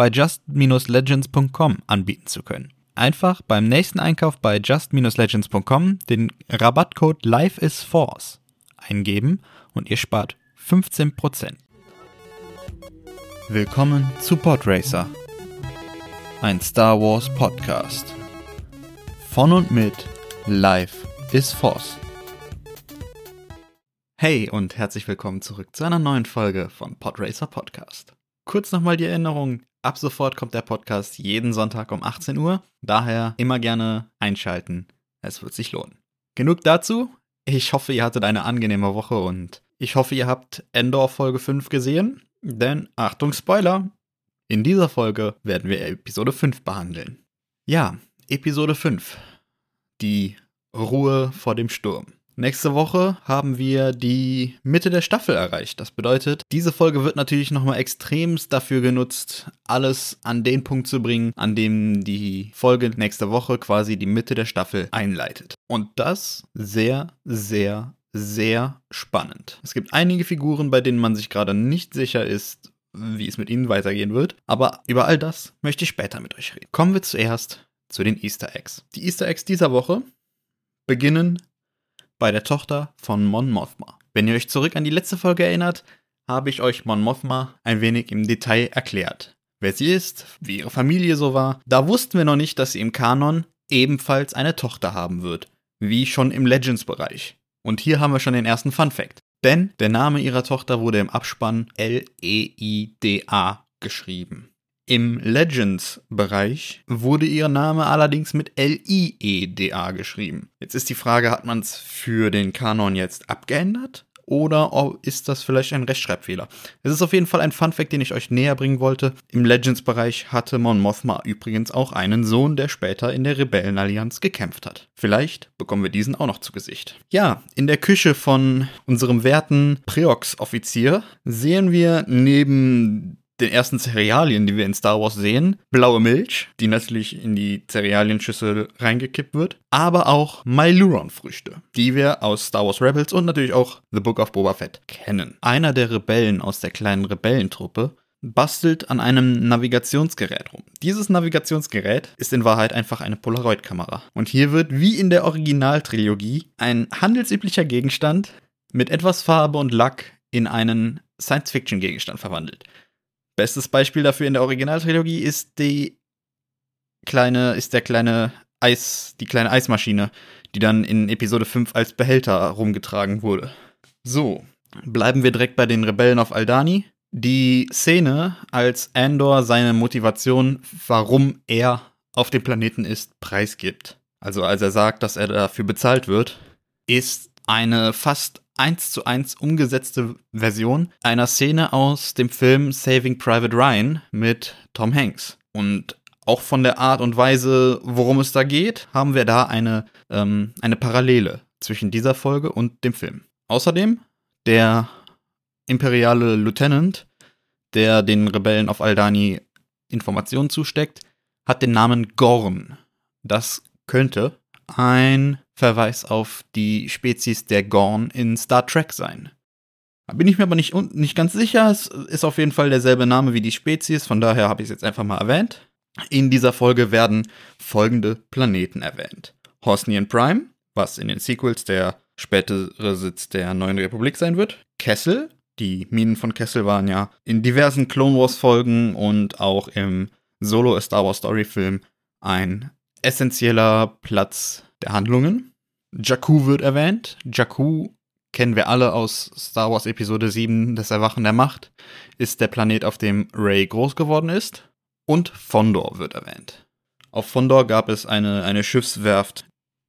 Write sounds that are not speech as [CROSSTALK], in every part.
bei just-legends.com anbieten zu können. Einfach beim nächsten Einkauf bei just-legends.com den Rabattcode LifeIsForce eingeben und ihr spart 15%. Willkommen zu Podracer, ein Star Wars Podcast. Von und mit Life is Force. Hey und herzlich willkommen zurück zu einer neuen Folge von Podracer Podcast. Kurz nochmal die Erinnerung, ab sofort kommt der Podcast jeden Sonntag um 18 Uhr, daher immer gerne einschalten, es wird sich lohnen. Genug dazu, ich hoffe, ihr hattet eine angenehme Woche und ich hoffe, ihr habt Endor Folge 5 gesehen. Denn, Achtung, Spoiler! In dieser Folge werden wir Episode 5 behandeln. Ja, Episode 5. Die Ruhe vor dem Sturm. Nächste Woche haben wir die Mitte der Staffel erreicht. Das bedeutet, diese Folge wird natürlich nochmal extremst dafür genutzt, alles an den Punkt zu bringen, an dem die Folge nächste Woche quasi die Mitte der Staffel einleitet. Und das sehr, sehr, sehr spannend. Es gibt einige Figuren, bei denen man sich gerade nicht sicher ist, wie es mit ihnen weitergehen wird. Aber über all das möchte ich später mit euch reden. Kommen wir zuerst zu den Easter Eggs. Die Easter Eggs dieser Woche beginnen bei der Tochter von Mon Mothma. Wenn ihr euch zurück an die letzte Folge erinnert, habe ich euch Mon Mothma ein wenig im Detail erklärt. Wer sie ist, wie ihre Familie so war. Da wussten wir noch nicht, dass sie im Kanon ebenfalls eine Tochter haben wird, wie schon im Legends-Bereich. Und hier haben wir schon den ersten Fun Fact. Denn der Name ihrer Tochter wurde im Abspann L-E-I-D-A geschrieben. Im Legends-Bereich wurde ihr Name allerdings mit L-I-E-D-A geschrieben. Jetzt ist die Frage, hat man es für den Kanon jetzt abgeändert? Oder ist das vielleicht ein Rechtschreibfehler? Es ist auf jeden Fall ein Funfact, den ich euch näher bringen wollte. Im Legends-Bereich hatte Mon Mothma übrigens auch einen Sohn, der später in der Rebellenallianz gekämpft hat. Vielleicht bekommen wir diesen auch noch zu Gesicht. Ja, in der Küche von unserem werten Preox-Offizier sehen wir neben den ersten Cerealien, die wir in Star Wars sehen. Blaue Milch, die natürlich in die Cerealienschüssel reingekippt wird. Aber auch Myluron-Früchte, die wir aus Star Wars Rebels und natürlich auch The Book of Boba Fett kennen. Einer der Rebellen aus der kleinen Rebellentruppe bastelt an einem Navigationsgerät rum. Dieses Navigationsgerät ist in Wahrheit einfach eine Polaroid-Kamera. Und hier wird, wie in der Originaltrilogie, ein handelsüblicher Gegenstand mit etwas Farbe und Lack in einen Science-Fiction-Gegenstand verwandelt. Bestes Beispiel dafür in der Originaltrilogie ist die kleine, ist der kleine Eis, die kleine Eismaschine, die dann in Episode 5 als Behälter rumgetragen wurde. So, bleiben wir direkt bei den Rebellen auf Aldani. Die Szene, als Andor seine Motivation, warum er auf dem Planeten ist, preisgibt. Also als er sagt, dass er dafür bezahlt wird, ist eine fast eins zu eins umgesetzte Version einer Szene aus dem Film Saving Private Ryan mit Tom Hanks. Und auch von der Art und Weise, worum es da geht, haben wir da eine, ähm, eine Parallele zwischen dieser Folge und dem Film. Außerdem, der imperiale Lieutenant, der den Rebellen auf Aldani Informationen zusteckt, hat den Namen Gorn. Das könnte ein Verweis auf die Spezies der Gorn in Star Trek sein. Da bin ich mir aber nicht, nicht ganz sicher. Es ist auf jeden Fall derselbe Name wie die Spezies, von daher habe ich es jetzt einfach mal erwähnt. In dieser Folge werden folgende Planeten erwähnt. Hosnian Prime, was in den Sequels der spätere Sitz der Neuen Republik sein wird. Kessel, die Minen von Kessel waren ja in diversen Clone Wars Folgen und auch im Solo Star Wars Story Film ein essentieller Platz der Handlungen. Jakku wird erwähnt. Jakku kennen wir alle aus Star Wars Episode 7, das Erwachen der Macht, ist der Planet, auf dem Rey groß geworden ist. Und Fondor wird erwähnt. Auf Fondor gab es eine, eine Schiffswerft,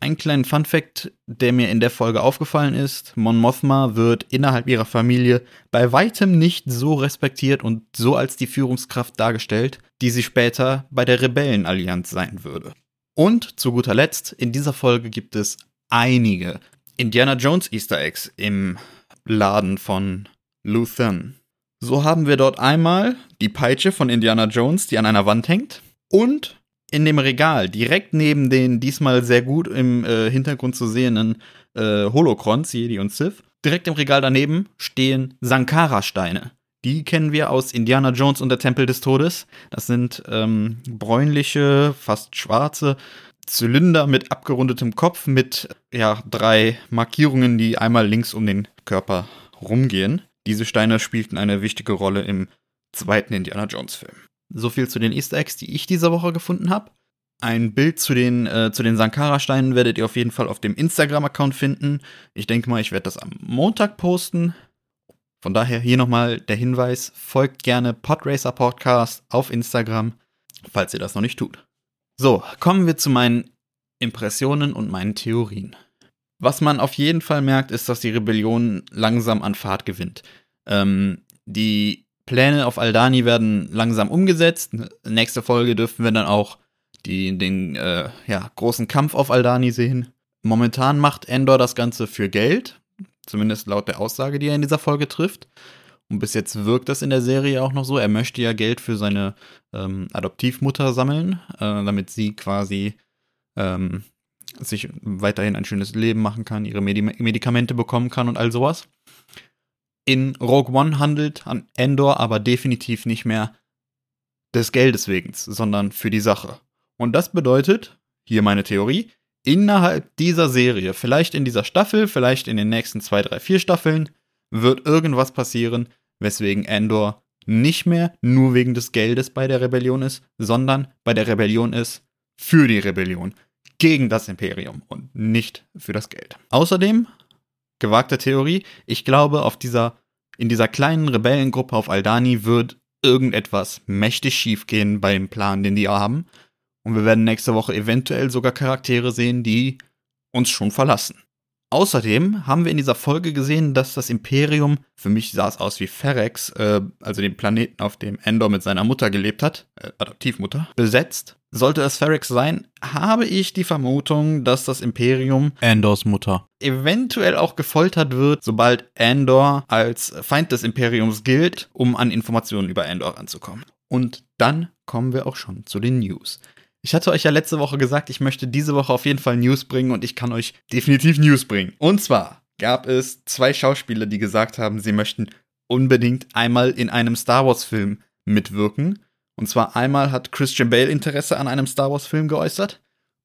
Ein kleinen Fun-Fact, der mir in der Folge aufgefallen ist: Mon Mothma wird innerhalb ihrer Familie bei weitem nicht so respektiert und so als die Führungskraft dargestellt, die sie später bei der Rebellenallianz sein würde. Und zu guter Letzt, in dieser Folge gibt es einige Indiana Jones Easter Eggs im Laden von Luthen. So haben wir dort einmal die Peitsche von Indiana Jones, die an einer Wand hängt, und in dem Regal, direkt neben den diesmal sehr gut im äh, Hintergrund zu sehenden äh, Holokrons, Jedi und Sith, direkt im Regal daneben stehen Sankara-Steine. Die kennen wir aus Indiana Jones und der Tempel des Todes. Das sind ähm, bräunliche, fast schwarze Zylinder mit abgerundetem Kopf mit ja, drei Markierungen, die einmal links um den Körper rumgehen. Diese Steine spielten eine wichtige Rolle im zweiten Indiana Jones Film. So viel zu den Easter Eggs, die ich diese Woche gefunden habe. Ein Bild zu den, äh, zu den Sankara-Steinen werdet ihr auf jeden Fall auf dem Instagram-Account finden. Ich denke mal, ich werde das am Montag posten. Von daher hier nochmal der Hinweis: folgt gerne Podracer Podcast auf Instagram, falls ihr das noch nicht tut. So, kommen wir zu meinen Impressionen und meinen Theorien. Was man auf jeden Fall merkt, ist, dass die Rebellion langsam an Fahrt gewinnt. Ähm, die Pläne auf Aldani werden langsam umgesetzt. Nächste Folge dürfen wir dann auch die, den äh, ja, großen Kampf auf Aldani sehen. Momentan macht Endor das Ganze für Geld, zumindest laut der Aussage, die er in dieser Folge trifft. Und bis jetzt wirkt das in der Serie auch noch so. Er möchte ja Geld für seine ähm, Adoptivmutter sammeln, äh, damit sie quasi ähm, sich weiterhin ein schönes Leben machen kann, ihre Medi Medikamente bekommen kann und all sowas. In Rogue One handelt an Endor aber definitiv nicht mehr des Geldes wegen, sondern für die Sache. Und das bedeutet, hier meine Theorie, innerhalb dieser Serie, vielleicht in dieser Staffel, vielleicht in den nächsten zwei, drei, vier Staffeln, wird irgendwas passieren, weswegen Endor nicht mehr nur wegen des Geldes bei der Rebellion ist, sondern bei der Rebellion ist für die Rebellion, gegen das Imperium und nicht für das Geld. Außerdem, gewagte Theorie, ich glaube, auf dieser, in dieser kleinen Rebellengruppe auf Aldani wird irgendetwas mächtig schiefgehen beim Plan, den die haben. Und wir werden nächste Woche eventuell sogar Charaktere sehen, die uns schon verlassen. Außerdem haben wir in dieser Folge gesehen, dass das Imperium, für mich sah es aus wie Ferex, äh, also den Planeten, auf dem Endor mit seiner Mutter gelebt hat, äh, Adoptivmutter, besetzt. Sollte es Ferex sein, habe ich die Vermutung, dass das Imperium Endors Mutter eventuell auch gefoltert wird, sobald Endor als Feind des Imperiums gilt, um an Informationen über Endor ranzukommen. Und dann kommen wir auch schon zu den News. Ich hatte euch ja letzte Woche gesagt, ich möchte diese Woche auf jeden Fall News bringen und ich kann euch definitiv News bringen. Und zwar gab es zwei Schauspieler, die gesagt haben, sie möchten unbedingt einmal in einem Star Wars-Film mitwirken. Und zwar einmal hat Christian Bale Interesse an einem Star Wars-Film geäußert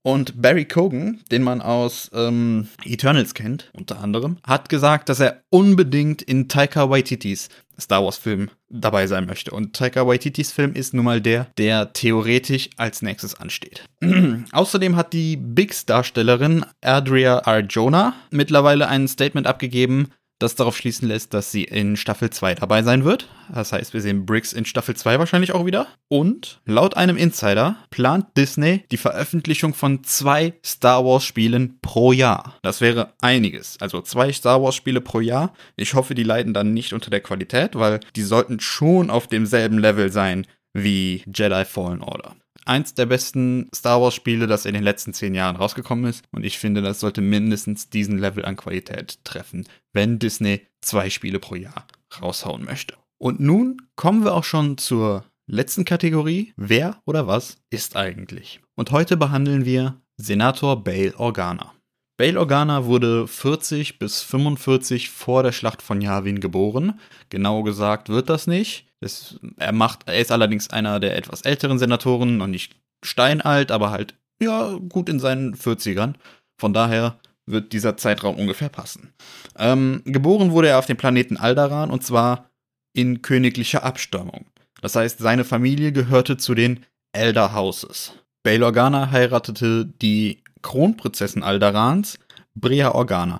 und Barry Cogan, den man aus ähm, Eternals kennt, unter anderem, hat gesagt, dass er unbedingt in Taika Waititis Star Wars-Film dabei sein möchte. Und Taika Waititis Film ist nun mal der, der theoretisch als nächstes ansteht. [CLEARS THROAT] Außerdem hat die Biggs-Darstellerin Adria Arjona mittlerweile ein Statement abgegeben, das darauf schließen lässt, dass sie in Staffel 2 dabei sein wird. Das heißt, wir sehen Briggs in Staffel 2 wahrscheinlich auch wieder. Und laut einem Insider plant Disney die Veröffentlichung von zwei Star Wars Spielen pro Jahr. Das wäre einiges. Also zwei Star Wars Spiele pro Jahr. Ich hoffe, die leiden dann nicht unter der Qualität, weil die sollten schon auf demselben Level sein wie Jedi Fallen Order eins der besten Star Wars-Spiele, das in den letzten zehn Jahren rausgekommen ist. Und ich finde, das sollte mindestens diesen Level an Qualität treffen, wenn Disney zwei Spiele pro Jahr raushauen möchte. Und nun kommen wir auch schon zur letzten Kategorie. Wer oder was ist eigentlich? Und heute behandeln wir Senator Bail Organa. Bail Organa wurde 40 bis 45 vor der Schlacht von Yavin geboren. Genau gesagt wird das nicht. Das, er, macht, er ist allerdings einer der etwas älteren Senatoren, noch nicht steinalt, aber halt, ja, gut in seinen 40ern. Von daher wird dieser Zeitraum ungefähr passen. Ähm, geboren wurde er auf dem Planeten Aldaran und zwar in königlicher Abstammung. Das heißt, seine Familie gehörte zu den Elder Houses. Bail Organa heiratete die Kronprinzessin Aldarans, Brea Organa,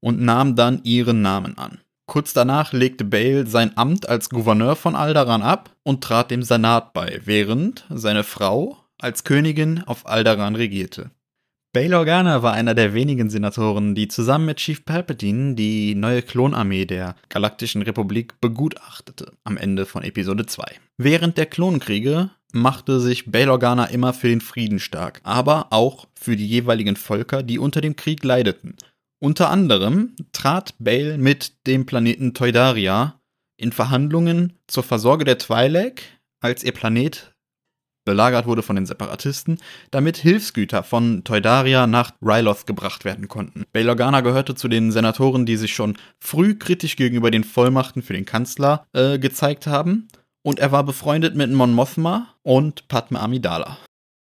und nahm dann ihren Namen an. Kurz danach legte Bale sein Amt als Gouverneur von Aldaran ab und trat dem Senat bei, während seine Frau als Königin auf Aldaran regierte. Bail Organa war einer der wenigen Senatoren, die zusammen mit Chief Palpatine die neue Klonarmee der Galaktischen Republik begutachtete, am Ende von Episode 2. Während der Klonkriege machte sich Bail Organa immer für den Frieden stark, aber auch für die jeweiligen Völker, die unter dem Krieg leideten. Unter anderem trat Bail mit dem Planeten Toidaria in Verhandlungen zur Versorge der Twi'lek, als ihr Planet belagert wurde von den Separatisten, damit Hilfsgüter von Toidaria nach Ryloth gebracht werden konnten. Bail Organa gehörte zu den Senatoren, die sich schon früh kritisch gegenüber den Vollmachten für den Kanzler äh, gezeigt haben, und er war befreundet mit Mon Mothma und Padme Amidala.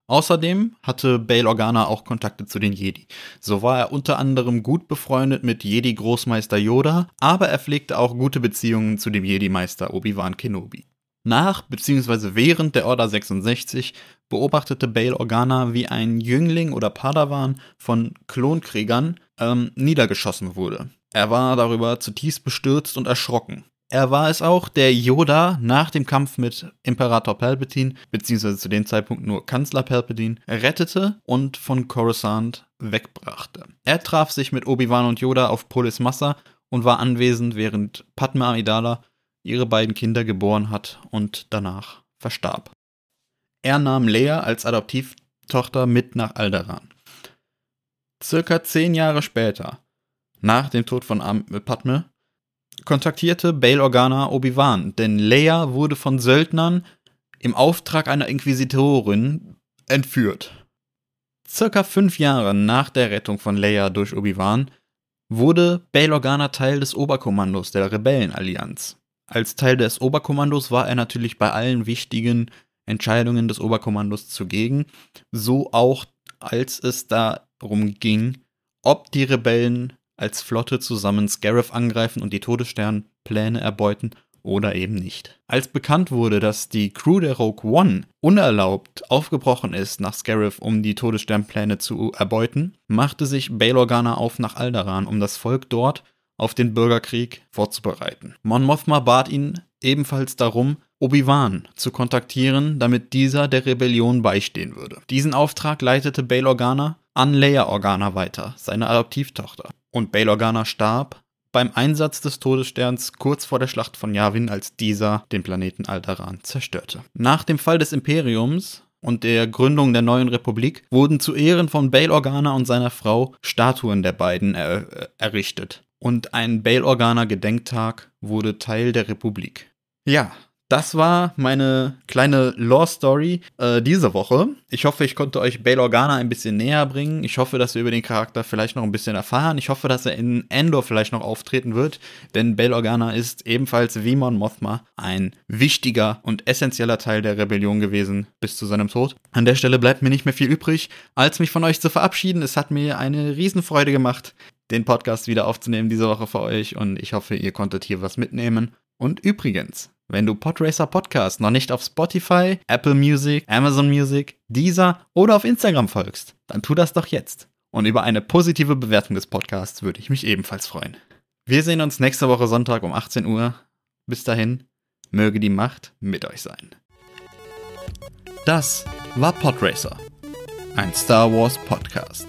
Außerdem hatte Bail Organa auch Kontakte zu den Jedi. So war er unter anderem gut befreundet mit Jedi-Großmeister Yoda, aber er pflegte auch gute Beziehungen zu dem Jedi-Meister Obi-Wan Kenobi. Nach bzw. während der Order 66 beobachtete Bail Organa, wie ein Jüngling oder Padawan von Klonkriegern ähm, niedergeschossen wurde. Er war darüber zutiefst bestürzt und erschrocken. Er war es auch, der Yoda nach dem Kampf mit Imperator Palpatine, beziehungsweise zu dem Zeitpunkt nur Kanzler Palpatine, rettete und von Coruscant wegbrachte. Er traf sich mit Obi-Wan und Yoda auf Polis Massa und war anwesend, während Padme Amidala ihre beiden Kinder geboren hat und danach verstarb. Er nahm Lea als Adoptivtochter mit nach Alderaan. Circa zehn Jahre später, nach dem Tod von Padme, kontaktierte Bail Organa Obi-Wan, denn Leia wurde von Söldnern im Auftrag einer Inquisitorin entführt. Circa fünf Jahre nach der Rettung von Leia durch Obi-Wan wurde Bail Organa Teil des Oberkommandos der Rebellenallianz. Als Teil des Oberkommandos war er natürlich bei allen wichtigen Entscheidungen des Oberkommandos zugegen, so auch als es darum ging, ob die Rebellen als Flotte zusammen Scarif angreifen und die Todessternpläne erbeuten oder eben nicht. Als bekannt wurde, dass die Crew der Rogue One unerlaubt aufgebrochen ist nach Scarif, um die Todessternpläne zu erbeuten, machte sich Bail Organa auf nach Alderaan, um das Volk dort auf den Bürgerkrieg vorzubereiten. Mon Mothma bat ihn ebenfalls darum, Obi-Wan zu kontaktieren, damit dieser der Rebellion beistehen würde. Diesen Auftrag leitete Bail Organa an Leia Organa weiter, seine Adoptivtochter. Und Bail Organa starb beim Einsatz des Todessterns kurz vor der Schlacht von Yavin, als dieser den Planeten Alderaan zerstörte. Nach dem Fall des Imperiums und der Gründung der neuen Republik wurden zu Ehren von Bail Organa und seiner Frau Statuen der beiden er errichtet und ein Bail Organa Gedenktag wurde Teil der Republik. Ja, das war meine kleine Lore Story äh, diese Woche. Ich hoffe, ich konnte euch Bail Organa ein bisschen näher bringen. Ich hoffe, dass wir über den Charakter vielleicht noch ein bisschen erfahren. Ich hoffe, dass er in Endor vielleicht noch auftreten wird, denn Bail Organa ist ebenfalls wie Mon Mothma ein wichtiger und essentieller Teil der Rebellion gewesen bis zu seinem Tod. An der Stelle bleibt mir nicht mehr viel übrig, als mich von euch zu verabschieden. Es hat mir eine Riesenfreude gemacht, den Podcast wieder aufzunehmen diese Woche für euch und ich hoffe, ihr konntet hier was mitnehmen. Und übrigens, wenn du Podracer Podcast noch nicht auf Spotify, Apple Music, Amazon Music, Deezer oder auf Instagram folgst, dann tu das doch jetzt. Und über eine positive Bewertung des Podcasts würde ich mich ebenfalls freuen. Wir sehen uns nächste Woche Sonntag um 18 Uhr. Bis dahin, möge die Macht mit euch sein. Das war Podracer, ein Star Wars Podcast.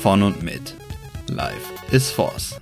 Von und mit Life is Force.